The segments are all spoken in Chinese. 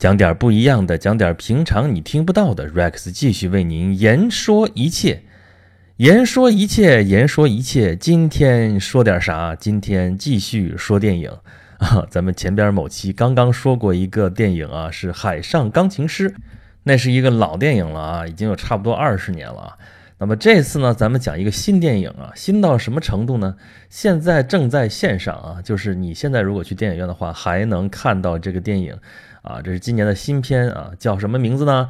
讲点不一样的，讲点平常你听不到的。Rex 继续为您言说一切，言说一切，言说一切。今天说点啥？今天继续说电影啊。咱们前边某期刚刚说过一个电影啊，是《海上钢琴师》，那是一个老电影了啊，已经有差不多二十年了啊。那么这次呢，咱们讲一个新电影啊，新到什么程度呢？现在正在线上啊，就是你现在如果去电影院的话，还能看到这个电影。啊，这是今年的新片啊，叫什么名字呢？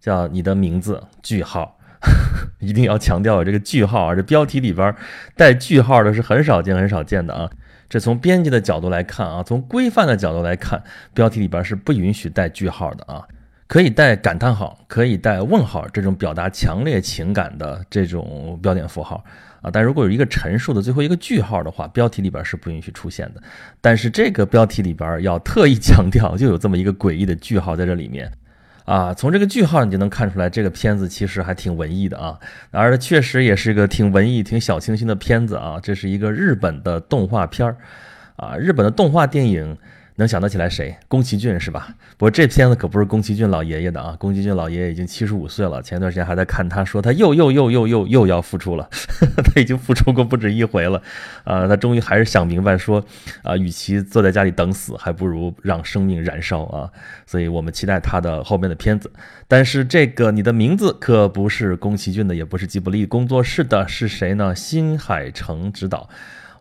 叫你的名字句号，一定要强调这个句号啊，这标题里边带句号的是很少见、很少见的啊。这从编辑的角度来看啊，从规范的角度来看，标题里边是不允许带句号的啊，可以带感叹号，可以带问号，这种表达强烈情感的这种标点符号。啊，但如果有一个陈述的最后一个句号的话，标题里边是不允许出现的。但是这个标题里边要特意强调，就有这么一个诡异的句号在这里面。啊，从这个句号你就能看出来，这个片子其实还挺文艺的啊，而确实也是个挺文艺、挺小清新的片子啊。这是一个日本的动画片儿，啊，日本的动画电影。能想得起来谁？宫崎骏是吧？不过这片子可不是宫崎骏老爷爷的啊！宫崎骏老爷爷已经七十五岁了，前段时间还在看，他说他又又又又又又要复出了，他已经复出过不止一回了，啊，他终于还是想明白说，啊，与其坐在家里等死，还不如让生命燃烧啊！所以我们期待他的后面的片子。但是这个你的名字可不是宫崎骏的，也不是吉卜力工作室的，是谁呢？新海诚执导。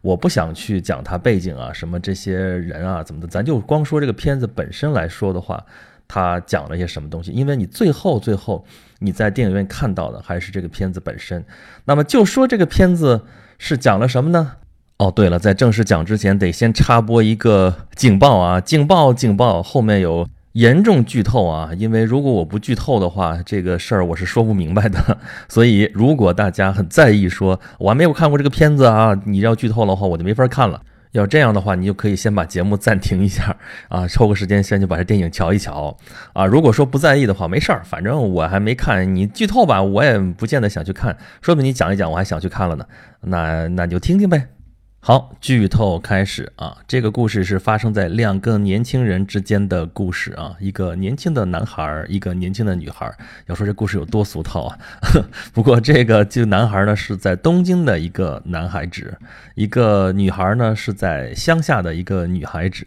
我不想去讲他背景啊，什么这些人啊，怎么的，咱就光说这个片子本身来说的话，他讲了些什么东西？因为你最后最后你在电影院看到的还是这个片子本身。那么就说这个片子是讲了什么呢？哦，对了，在正式讲之前，得先插播一个警报啊，警报警报，后面有。严重剧透啊！因为如果我不剧透的话，这个事儿我是说不明白的。所以，如果大家很在意，说我还没有看过这个片子啊，你要剧透的话，我就没法看了。要这样的话，你就可以先把节目暂停一下啊，抽个时间先去把这电影瞧一瞧啊。如果说不在意的话，没事儿，反正我还没看，你剧透吧，我也不见得想去看。说不定你讲一讲，我还想去看了呢。那那就听听呗。好，剧透开始啊！这个故事是发生在两个年轻人之间的故事啊，一个年轻的男孩，一个年轻的女孩。要说这故事有多俗套啊！不过这个就男孩呢是在东京的一个男孩子，一个女孩呢是在乡下的一个女孩子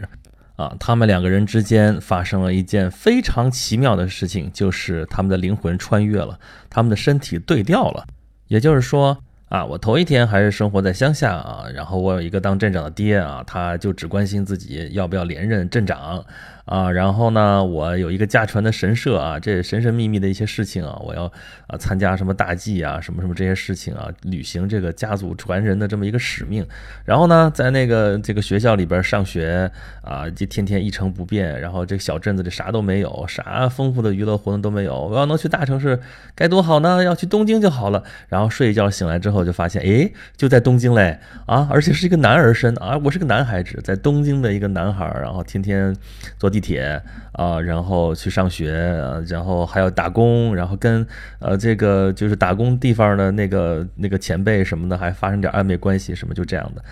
啊。他们两个人之间发生了一件非常奇妙的事情，就是他们的灵魂穿越了，他们的身体对调了，也就是说。啊，我头一天还是生活在乡下啊，然后我有一个当镇长的爹啊，他就只关心自己要不要连任镇长。啊，然后呢，我有一个家传的神社啊，这神神秘秘的一些事情啊，我要啊参加什么大祭啊，什么什么这些事情啊，履行这个家族传人的这么一个使命。然后呢，在那个这个学校里边上学啊，就天天一成不变。然后这个小镇子里啥都没有，啥丰富的娱乐活动都没有。我要能去大城市该多好呢，要去东京就好了。然后睡一觉醒来之后后就发现，哎，就在东京嘞啊，而且是一个男儿身啊，我是个男孩子，在东京的一个男孩，然后天天坐。地铁啊，然后去上学啊，然后还要打工，然后跟呃这个就是打工地方的那个那个前辈什么的还发生点暧昧关系，什么就这样的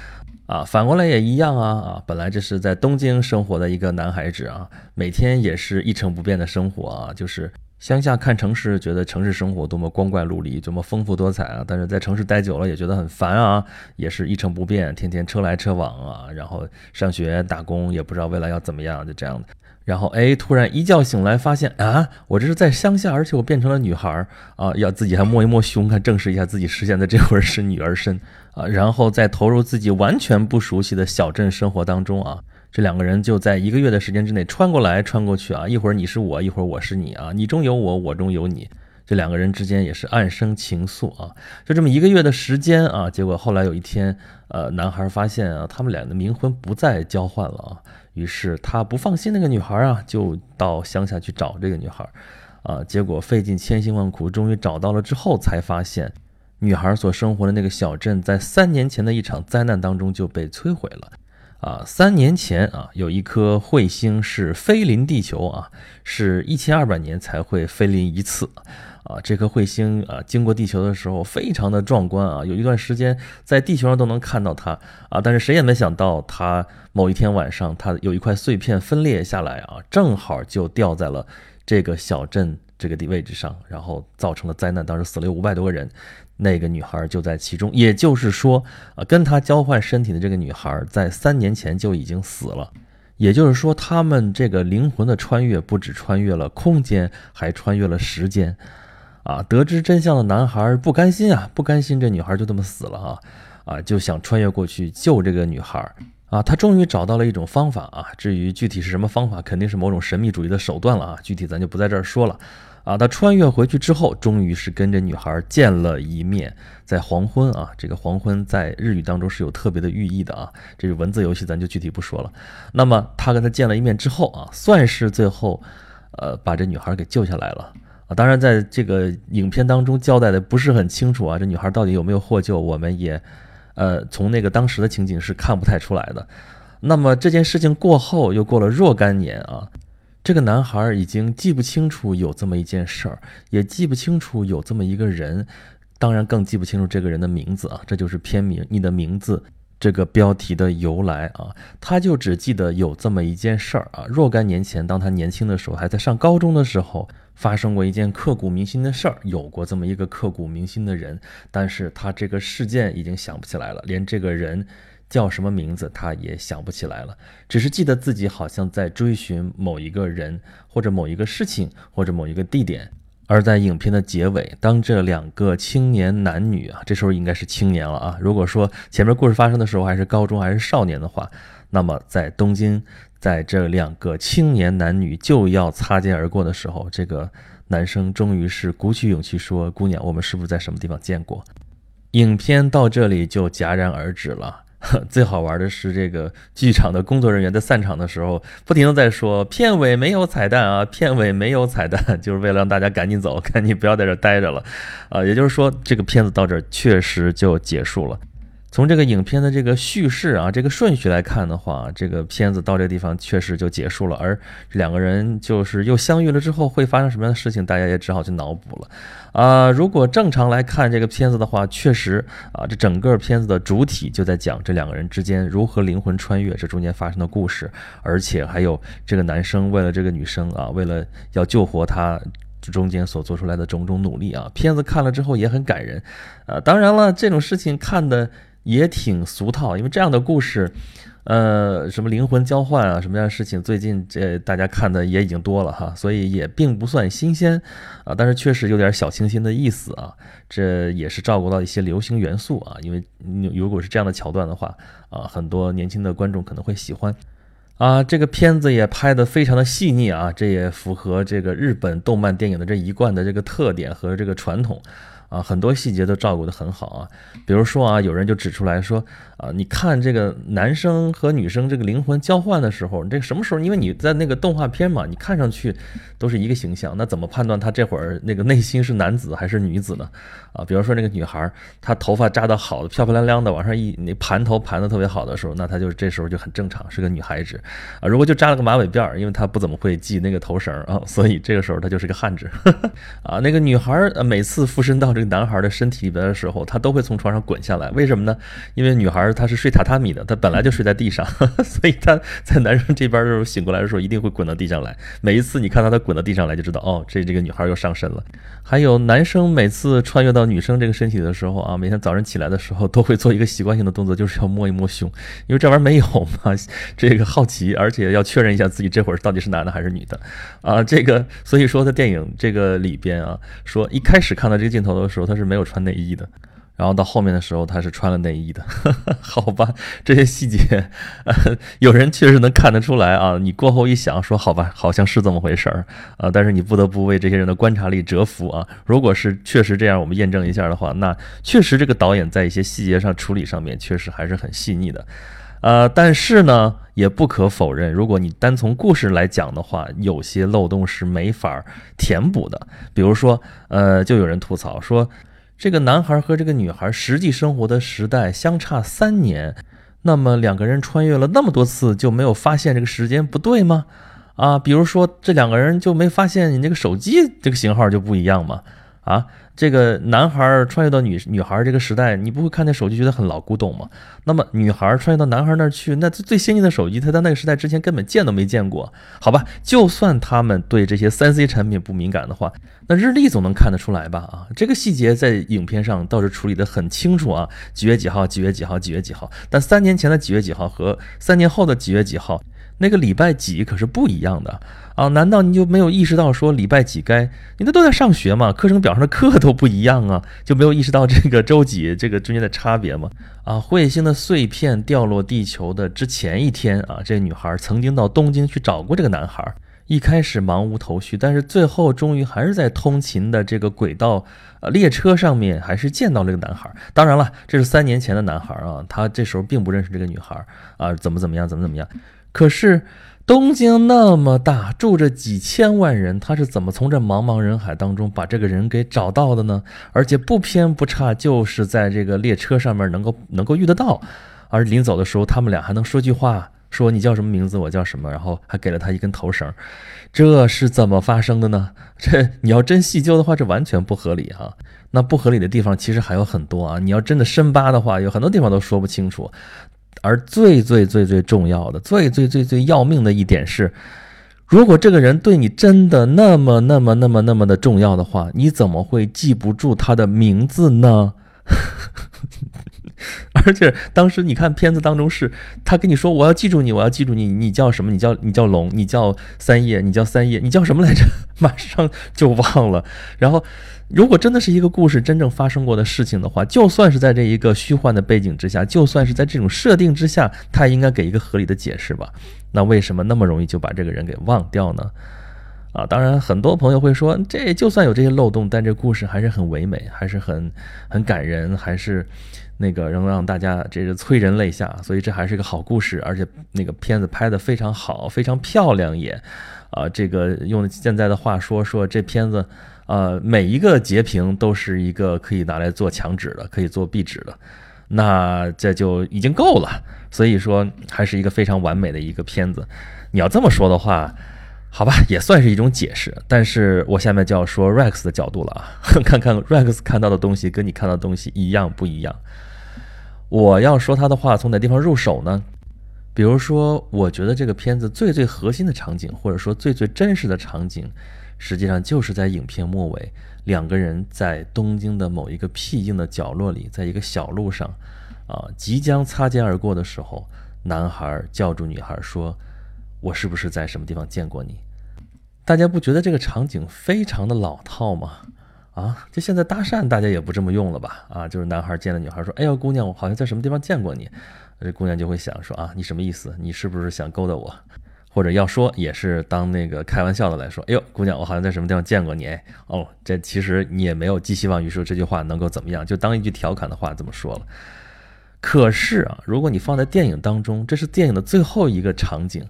啊。反过来也一样啊啊，本来这是在东京生活的一个男孩子啊，每天也是一成不变的生活啊，就是乡下看城市，觉得城市生活多么光怪陆离，多么丰富多彩啊，但是在城市待久了也觉得很烦啊，也是一成不变，天天车来车往啊，然后上学打工也不知道未来要怎么样，就这样的。然后哎，突然一觉醒来，发现啊，我这是在乡下，而且我变成了女孩儿啊！要自己还摸一摸胸，看证实一下自己实现的这会儿是女儿身啊！然后再投入自己完全不熟悉的小镇生活当中啊！这两个人就在一个月的时间之内穿过来穿过去啊！一会儿你是我，一会儿我是你啊！你中有我，我中有你，这两个人之间也是暗生情愫啊！就这么一个月的时间啊！结果后来有一天，呃，男孩发现啊，他们俩的冥婚不再交换了啊！于是他不放心那个女孩啊，就到乡下去找这个女孩，啊，结果费尽千辛万苦，终于找到了之后，才发现女孩所生活的那个小镇在三年前的一场灾难当中就被摧毁了，啊，三年前啊，有一颗彗星是飞临地球啊，是一千二百年才会飞临一次啊。这颗彗星啊，经过地球的时候非常的壮观啊，有一段时间在地球上都能看到它啊。但是谁也没想到，它某一天晚上，它有一块碎片分裂下来啊，正好就掉在了这个小镇这个地位置上，然后造成了灾难，当时死了有五百多个人。那个女孩就在其中，也就是说，啊，跟她交换身体的这个女孩在三年前就已经死了。也就是说，他们这个灵魂的穿越不止穿越了空间，还穿越了时间。啊，得知真相的男孩不甘心啊，不甘心这女孩就这么死了啊，啊，就想穿越过去救这个女孩。啊，他终于找到了一种方法啊，至于具体是什么方法，肯定是某种神秘主义的手段了啊，具体咱就不在这儿说了。啊，他穿越回去之后，终于是跟这女孩见了一面，在黄昏啊，这个黄昏在日语当中是有特别的寓意的啊。这个文字游戏咱就具体不说了。那么他跟他见了一面之后啊，算是最后，呃，把这女孩给救下来了啊。当然，在这个影片当中交代的不是很清楚啊，这女孩到底有没有获救，我们也，呃，从那个当时的情景是看不太出来的。那么这件事情过后，又过了若干年啊。这个男孩已经记不清楚有这么一件事儿，也记不清楚有这么一个人，当然更记不清楚这个人的名字啊。这就是片名《你的名字》这个标题的由来啊。他就只记得有这么一件事儿啊。若干年前，当他年轻的时候，还在上高中的时候，发生过一件刻骨铭心的事儿，有过这么一个刻骨铭心的人，但是他这个事件已经想不起来了，连这个人。叫什么名字，他也想不起来了，只是记得自己好像在追寻某一个人，或者某一个事情，或者某一个地点。而在影片的结尾，当这两个青年男女啊，这时候应该是青年了啊。如果说前面故事发生的时候还是高中还是少年的话，那么在东京，在这两个青年男女就要擦肩而过的时候，这个男生终于是鼓起勇气说：“姑娘，我们是不是在什么地方见过？”影片到这里就戛然而止了。最好玩的是，这个剧场的工作人员在散场的时候，不停的在说片尾没有彩蛋啊，片尾没有彩蛋，就是为了让大家赶紧走，赶紧不要在这待着了，啊，也就是说，这个片子到这儿确实就结束了。从这个影片的这个叙事啊，这个顺序来看的话，这个片子到这个地方确实就结束了。而两个人就是又相遇了之后会发生什么样的事情，大家也只好去脑补了。啊，如果正常来看这个片子的话，确实啊，这整个片子的主体就在讲这两个人之间如何灵魂穿越，这中间发生的故事，而且还有这个男生为了这个女生啊，为了要救活她，中间所做出来的种种努力啊。片子看了之后也很感人。啊，当然了，这种事情看的。也挺俗套，因为这样的故事，呃，什么灵魂交换啊，什么样的事情，最近这大家看的也已经多了哈，所以也并不算新鲜啊，但是确实有点小清新的意思啊，这也是照顾到一些流行元素啊，因为如果是这样的桥段的话啊，很多年轻的观众可能会喜欢啊，这个片子也拍得非常的细腻啊，这也符合这个日本动漫电影的这一贯的这个特点和这个传统。啊，很多细节都照顾得很好啊，比如说啊，有人就指出来说，啊，你看这个男生和女生这个灵魂交换的时候，这什么时候？因为你在那个动画片嘛，你看上去都是一个形象，那怎么判断他这会儿那个内心是男子还是女子呢？啊，比如说那个女孩，她头发扎得好的漂漂亮亮的，往上一那盘头盘得特别好的时候，那她就这时候就很正常，是个女孩子啊。如果就扎了个马尾辫儿，因为她不怎么会系那个头绳啊，所以这个时候她就是个汉子 啊。那个女孩每次附身到这。男孩的身体里边的时候，他都会从床上滚下来。为什么呢？因为女孩她是睡榻榻米的，她本来就睡在地上，所以她在男生这边的时候醒过来的时候，一定会滚到地上来。每一次你看到她滚到地上来，就知道哦，这这个女孩又上身了。还有男生每次穿越到女生这个身体的时候啊，每天早上起来的时候都会做一个习惯性的动作，就是要摸一摸胸，因为这玩意儿没有嘛，这个好奇，而且要确认一下自己这会儿到底是男的还是女的啊。这个所以说在电影这个里边啊，说一开始看到这个镜头的。时候他是没有穿内衣的，然后到后面的时候他是穿了内衣的，好吧，这些细节，有人确实能看得出来啊。你过后一想，说好吧，好像是这么回事儿啊。但是你不得不为这些人的观察力折服啊。如果是确实这样，我们验证一下的话，那确实这个导演在一些细节上处理上面确实还是很细腻的。呃，但是呢，也不可否认，如果你单从故事来讲的话，有些漏洞是没法填补的。比如说，呃，就有人吐槽说，这个男孩和这个女孩实际生活的时代相差三年，那么两个人穿越了那么多次，就没有发现这个时间不对吗？啊，比如说这两个人就没发现你那个手机这个型号就不一样吗？啊，这个男孩穿越到女女孩这个时代，你不会看那手机觉得很老古董吗？那么女孩穿越到男孩那儿去，那最先进的手机，他在那个时代之前根本见都没见过。好吧，就算他们对这些三 C 产品不敏感的话，那日历总能看得出来吧？啊，这个细节在影片上倒是处理得很清楚啊，几月几号，几月几号，几月几号。但三年前的几月几号和三年后的几月几号。那个礼拜几可是不一样的啊？难道你就没有意识到说礼拜几该？你那都在上学嘛，课程表上的课都不一样啊，就没有意识到这个周几这个中间的差别吗？啊，彗星的碎片掉落地球的之前一天啊，这女孩曾经到东京去找过这个男孩，一开始茫无头绪，但是最后终于还是在通勤的这个轨道呃列车上面还是见到了这个男孩。当然了，这是三年前的男孩啊，他这时候并不认识这个女孩啊，怎么怎么样，怎么怎么样。可是东京那么大，住着几千万人，他是怎么从这茫茫人海当中把这个人给找到的呢？而且不偏不差，就是在这个列车上面能够能够遇得到。而临走的时候，他们俩还能说句话，说你叫什么名字，我叫什么，然后还给了他一根头绳。这是怎么发生的呢？这你要真细究的话，这完全不合理哈。那不合理的地方其实还有很多啊。你要真的深扒的话，有很多地方都说不清楚。而最最最最重要的、最最最最要命的一点是，如果这个人对你真的那么那么那么那么的重要的话，你怎么会记不住他的名字呢？而且当时你看片子当中是，他跟你说我要记住你，我要记住你，你叫什么？你叫你叫龙，你叫三叶，你叫三叶，你叫什么来着？马上就忘了。然后，如果真的是一个故事真正发生过的事情的话，就算是在这一个虚幻的背景之下，就算是在这种设定之下，他应该给一个合理的解释吧？那为什么那么容易就把这个人给忘掉呢？啊，当然，很多朋友会说，这就算有这些漏洞，但这故事还是很唯美，还是很很感人，还是那个能让大家这个催人泪下，所以这还是个好故事，而且那个片子拍得非常好，非常漂亮也，啊，这个用现在的话说，说这片子，呃，每一个截屏都是一个可以拿来做墙纸的，可以做壁纸的，那这就已经够了，所以说还是一个非常完美的一个片子。你要这么说的话。好吧，也算是一种解释。但是我下面就要说 Rex 的角度了啊，看看 Rex 看到的东西跟你看到的东西一样不一样。我要说他的话从哪地方入手呢？比如说，我觉得这个片子最最核心的场景，或者说最最真实的场景，实际上就是在影片末尾，两个人在东京的某一个僻静的角落里，在一个小路上，啊，即将擦肩而过的时候，男孩叫住女孩说。我是不是在什么地方见过你？大家不觉得这个场景非常的老套吗？啊，就现在搭讪，大家也不这么用了吧？啊，就是男孩见了女孩说：“哎呦，姑娘，我好像在什么地方见过你。”这姑娘就会想说：“啊，你什么意思？你是不是想勾搭我？”或者要说也是当那个开玩笑的来说：“哎呦，姑娘，我好像在什么地方见过你。”哎，哦，这其实你也没有寄希望于说这句话能够怎么样，就当一句调侃的话这么说了。可是啊，如果你放在电影当中，这是电影的最后一个场景。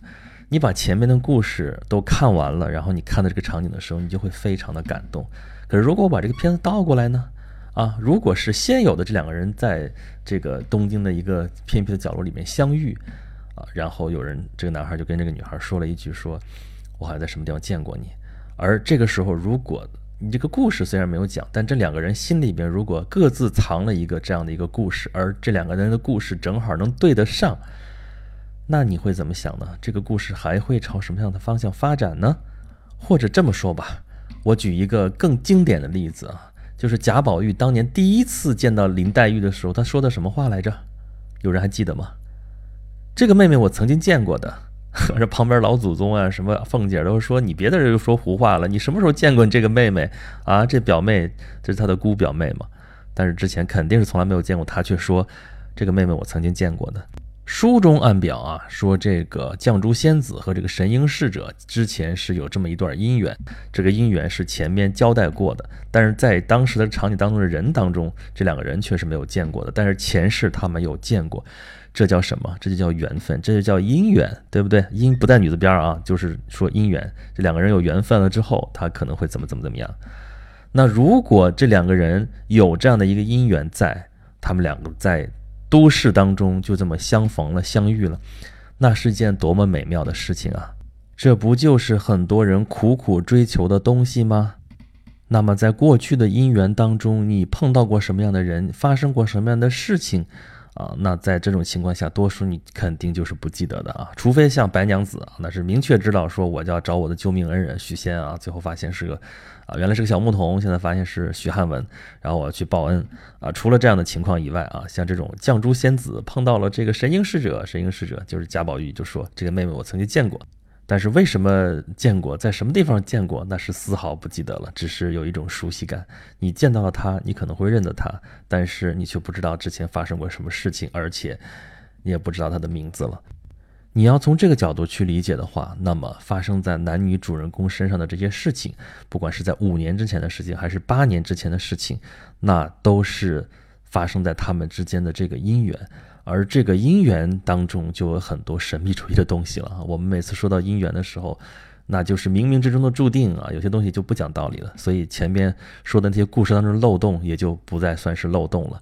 你把前面的故事都看完了，然后你看到这个场景的时候，你就会非常的感动。可是如果我把这个片子倒过来呢？啊，如果是先有的这两个人在这个东京的一个偏僻的角落里面相遇，啊，然后有人这个男孩就跟这个女孩说了一句，说我好像在什么地方见过你。而这个时候，如果你这个故事虽然没有讲，但这两个人心里边如果各自藏了一个这样的一个故事，而这两个人的故事正好能对得上。那你会怎么想呢？这个故事还会朝什么样的方向发展呢？或者这么说吧，我举一个更经典的例子啊，就是贾宝玉当年第一次见到林黛玉的时候，他说的什么话来着？有人还记得吗？这个妹妹我曾经见过的，这旁边老祖宗啊，什么凤姐都说你别在这又说胡话了，你什么时候见过你这个妹妹啊？这表妹这是她的姑表妹嘛？但是之前肯定是从来没有见过，她却说这个妹妹我曾经见过的。书中暗表啊，说这个绛珠仙子和这个神瑛侍者之前是有这么一段姻缘，这个姻缘是前面交代过的，但是在当时的场景当中的人当中，这两个人却是没有见过的，但是前世他们有见过，这叫什么？这就叫缘分，这就叫姻缘，对不对？姻不在女字边啊，就是说姻缘，这两个人有缘分了之后，他可能会怎么怎么怎么样。那如果这两个人有这样的一个姻缘在，他们两个在。都市当中就这么相逢了、相遇了，那是件多么美妙的事情啊！这不就是很多人苦苦追求的东西吗？那么，在过去的姻缘当中，你碰到过什么样的人，发生过什么样的事情？啊，那在这种情况下，多数你肯定就是不记得的啊，除非像白娘子啊，那是明确知道说我就要找我的救命恩人许仙啊，最后发现是个啊，原来是个小牧童，现在发现是许汉文，然后我要去报恩啊。除了这样的情况以外啊，像这种绛珠仙子碰到了这个神瑛侍者，神瑛侍者就是贾宝玉就说这个妹妹我曾经见过。但是为什么见过，在什么地方见过，那是丝毫不记得了，只是有一种熟悉感。你见到了他，你可能会认得他，但是你却不知道之前发生过什么事情，而且你也不知道他的名字了。你要从这个角度去理解的话，那么发生在男女主人公身上的这些事情，不管是在五年之前的事情，还是八年之前的事情，那都是发生在他们之间的这个姻缘。而这个姻缘当中就有很多神秘主义的东西了啊！我们每次说到姻缘的时候，那就是冥冥之中的注定啊！有些东西就不讲道理了。所以前边说的那些故事当中漏洞也就不再算是漏洞了。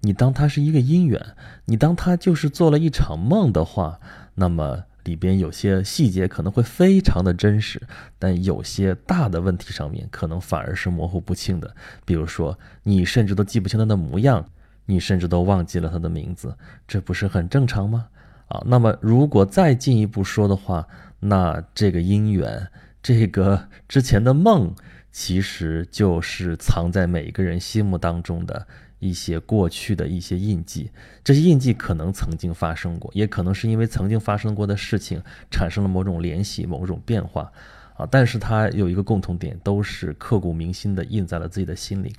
你当它是一个姻缘，你当它就是做了一场梦的话，那么里边有些细节可能会非常的真实，但有些大的问题上面可能反而是模糊不清的。比如说，你甚至都记不清他的模样。你甚至都忘记了他的名字，这不是很正常吗？啊，那么如果再进一步说的话，那这个姻缘，这个之前的梦，其实就是藏在每一个人心目当中的一些过去的一些印记。这些印记可能曾经发生过，也可能是因为曾经发生过的事情产生了某种联系、某种变化，啊，但是它有一个共同点，都是刻骨铭心的印在了自己的心里。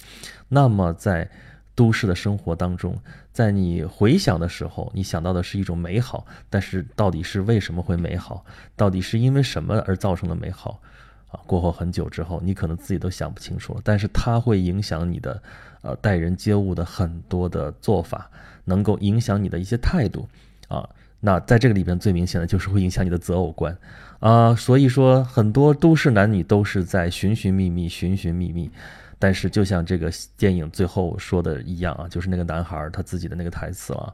那么在都市的生活当中，在你回想的时候，你想到的是一种美好，但是到底是为什么会美好？到底是因为什么而造成的美好？啊，过后很久之后，你可能自己都想不清楚了。但是它会影响你的，呃，待人接物的很多的做法，能够影响你的一些态度，啊，那在这个里边最明显的就是会影响你的择偶观，啊，所以说很多都市男女都是在寻寻觅觅，寻寻觅觅。但是，就像这个电影最后说的一样啊，就是那个男孩他自己的那个台词啊，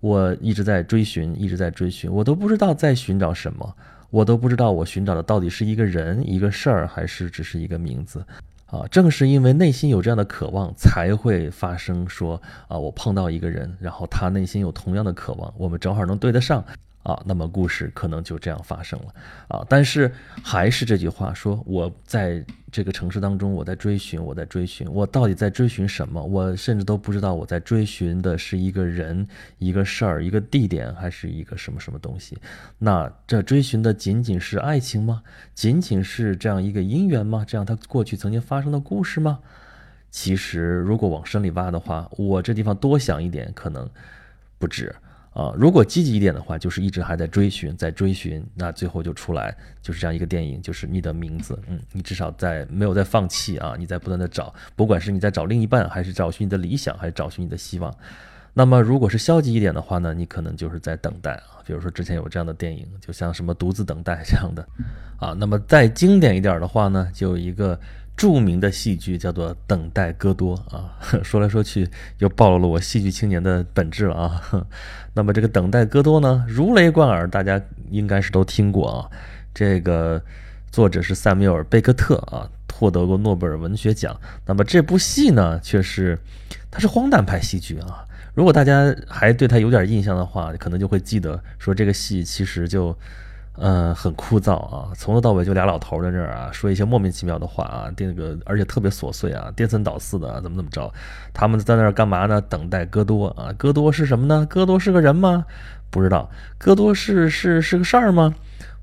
我一直在追寻，一直在追寻，我都不知道在寻找什么，我都不知道我寻找的到底是一个人、一个事儿，还是只是一个名字啊。正是因为内心有这样的渴望，才会发生说啊，我碰到一个人，然后他内心有同样的渴望，我们正好能对得上。啊，那么故事可能就这样发生了啊！但是还是这句话，说我在这个城市当中，我在追寻，我在追寻，我到底在追寻什么？我甚至都不知道我在追寻的是一个人、一个事儿、一个地点，还是一个什么什么东西？那这追寻的仅仅是爱情吗？仅仅是这样一个姻缘吗？这样他过去曾经发生的故事吗？其实，如果往深里挖的话，我这地方多想一点，可能不止。啊，如果积极一点的话，就是一直还在追寻，在追寻，那最后就出来就是这样一个电影，就是你的名字。嗯，你至少在没有在放弃啊，你在不断的找，不管是你在找另一半，还是找寻你的理想，还是找寻你的希望。那么如果是消极一点的话呢，你可能就是在等待啊。比如说之前有这样的电影，就像什么独自等待这样的啊。那么再经典一点的话呢，就有一个。著名的戏剧叫做《等待戈多》啊，说来说去又暴露了我戏剧青年的本质了啊。那么这个《等待戈多》呢，如雷贯耳，大家应该是都听过啊。这个作者是塞缪尔·贝克特啊，获得过诺贝尔文学奖。那么这部戏呢，却是它是荒诞派戏剧啊。如果大家还对它有点印象的话，可能就会记得说这个戏其实就。嗯，很枯燥啊，从头到尾就俩老头在这儿啊，说一些莫名其妙的话啊，那个而且特别琐碎啊，颠三倒四的，怎么怎么着？他们在那儿干嘛呢？等待戈多啊，戈多是什么呢？戈多是个人吗？不知道。戈多是是是个事儿吗？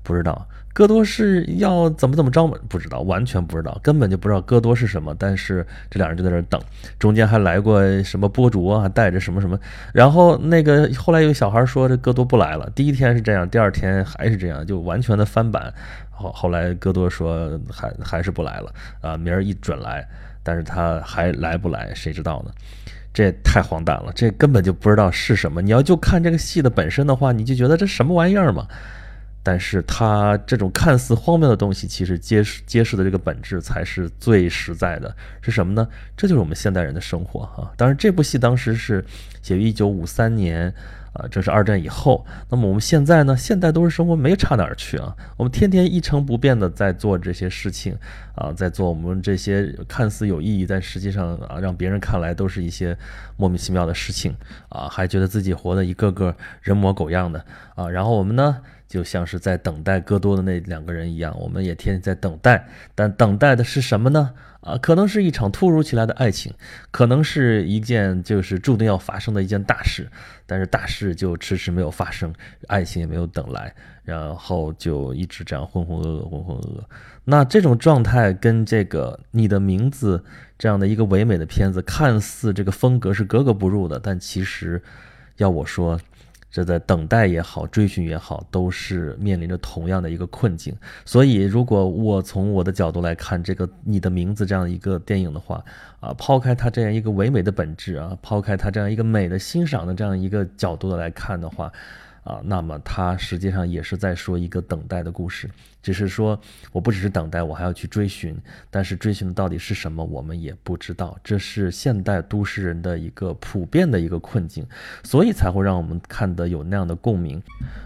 不知道。戈多是要怎么怎么着吗？不知道，完全不知道，根本就不知道戈多是什么。但是这两人就在那等，中间还来过什么波主啊，带着什么什么。然后那个后来有小孩说这戈多不来了，第一天是这样，第二天还是这样，就完全的翻版。后后来戈多说还还是不来了啊，明儿一准来，但是他还来不来谁知道呢？这太荒诞了，这根本就不知道是什么。你要就看这个戏的本身的话，你就觉得这什么玩意儿嘛？但是它这种看似荒谬的东西，其实揭示揭示的这个本质才是最实在的，是什么呢？这就是我们现代人的生活哈。当然，这部戏当时是写于一九五三年。啊，这是二战以后。那么我们现在呢？现代都市生活没差哪儿去啊。我们天天一成不变的在做这些事情啊，在做我们这些看似有意义，但实际上啊，让别人看来都是一些莫名其妙的事情啊，还觉得自己活得一个个人模狗样的啊。然后我们呢，就像是在等待戈多的那两个人一样，我们也天天在等待，但等待的是什么呢？啊，可能是一场突如其来的爱情，可能是一件就是注定要发生的一件大事，但是大事就迟迟没有发生，爱情也没有等来，然后就一直这样浑浑噩噩，浑浑噩噩。那这种状态跟这个你的名字这样的一个唯美的片子，看似这个风格是格格不入的，但其实要我说。这在等待也好，追寻也好，都是面临着同样的一个困境。所以，如果我从我的角度来看这个《你的名字》这样一个电影的话，啊，抛开它这样一个唯美的本质啊，抛开它这样一个美的欣赏的这样一个角度的来看的话。啊，那么它实际上也是在说一个等待的故事，只是说我不只是等待，我还要去追寻，但是追寻的到底是什么，我们也不知道。这是现代都市人的一个普遍的一个困境，所以才会让我们看得有那样的共鸣。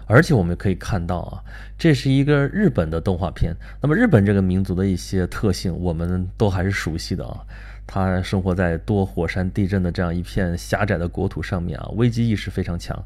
而且我们可以看到啊，这是一个日本的动画片，那么日本这个民族的一些特性，我们都还是熟悉的啊。他生活在多火山地震的这样一片狭窄的国土上面啊，危机意识非常强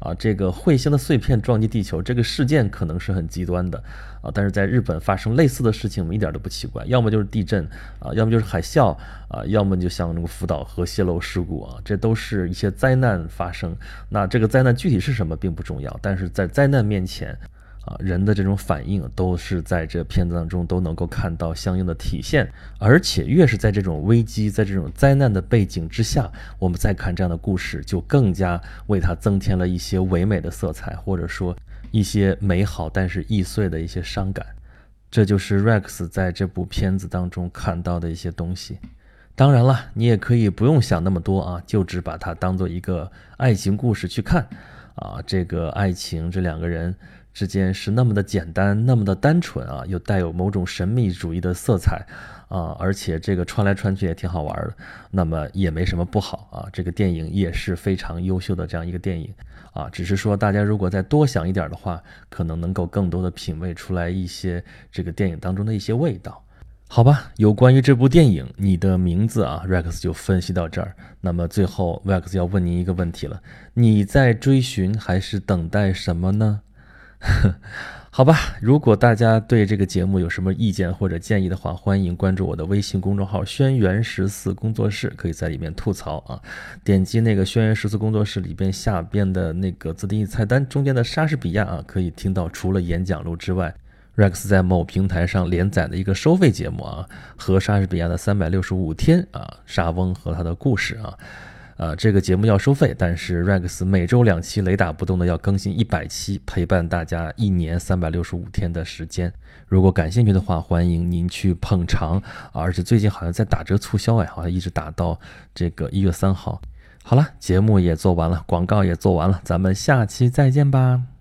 啊。这个彗星的碎片撞击地球，这个事件可能是很极端的啊。但是在日本发生类似的事情，我们一点都不奇怪，要么就是地震啊，要么就是海啸啊，要么就像那个福岛核泄漏事故啊，这都是一些灾难发生。那这个灾难具体是什么并不重要，但是在灾难面前。啊，人的这种反应都是在这片子当中都能够看到相应的体现，而且越是在这种危机、在这种灾难的背景之下，我们再看这样的故事，就更加为它增添了一些唯美的色彩，或者说一些美好但是易碎的一些伤感。这就是 Rex 在这部片子当中看到的一些东西。当然了，你也可以不用想那么多啊，就只把它当做一个爱情故事去看。啊，这个爱情，这两个人。之间是那么的简单，那么的单纯啊，又带有某种神秘主义的色彩啊，而且这个穿来穿去也挺好玩的，那么也没什么不好啊。这个电影也是非常优秀的这样一个电影啊，只是说大家如果再多想一点的话，可能能够更多的品味出来一些这个电影当中的一些味道，好吧？有关于这部电影，你的名字啊，Rex 就分析到这儿。那么最后，Rex 要问您一个问题了：你在追寻还是等待什么呢？好吧，如果大家对这个节目有什么意见或者建议的话，欢迎关注我的微信公众号“轩辕十四工作室”，可以在里面吐槽啊。点击那个“轩辕十四工作室”里边下边的那个自定义菜单中间的莎士比亚啊，可以听到除了演讲录之外，Rex 在某平台上连载的一个收费节目啊，和莎士比亚的三百六十五天啊，莎翁和他的故事啊。啊，这个节目要收费，但是 Rex 每周两期雷打不动的要更新一百期，陪伴大家一年三百六十五天的时间。如果感兴趣的话，欢迎您去捧场！而且最近好像在打折促销哎，好像一直打到这个一月三号。好了，节目也做完了，广告也做完了，咱们下期再见吧。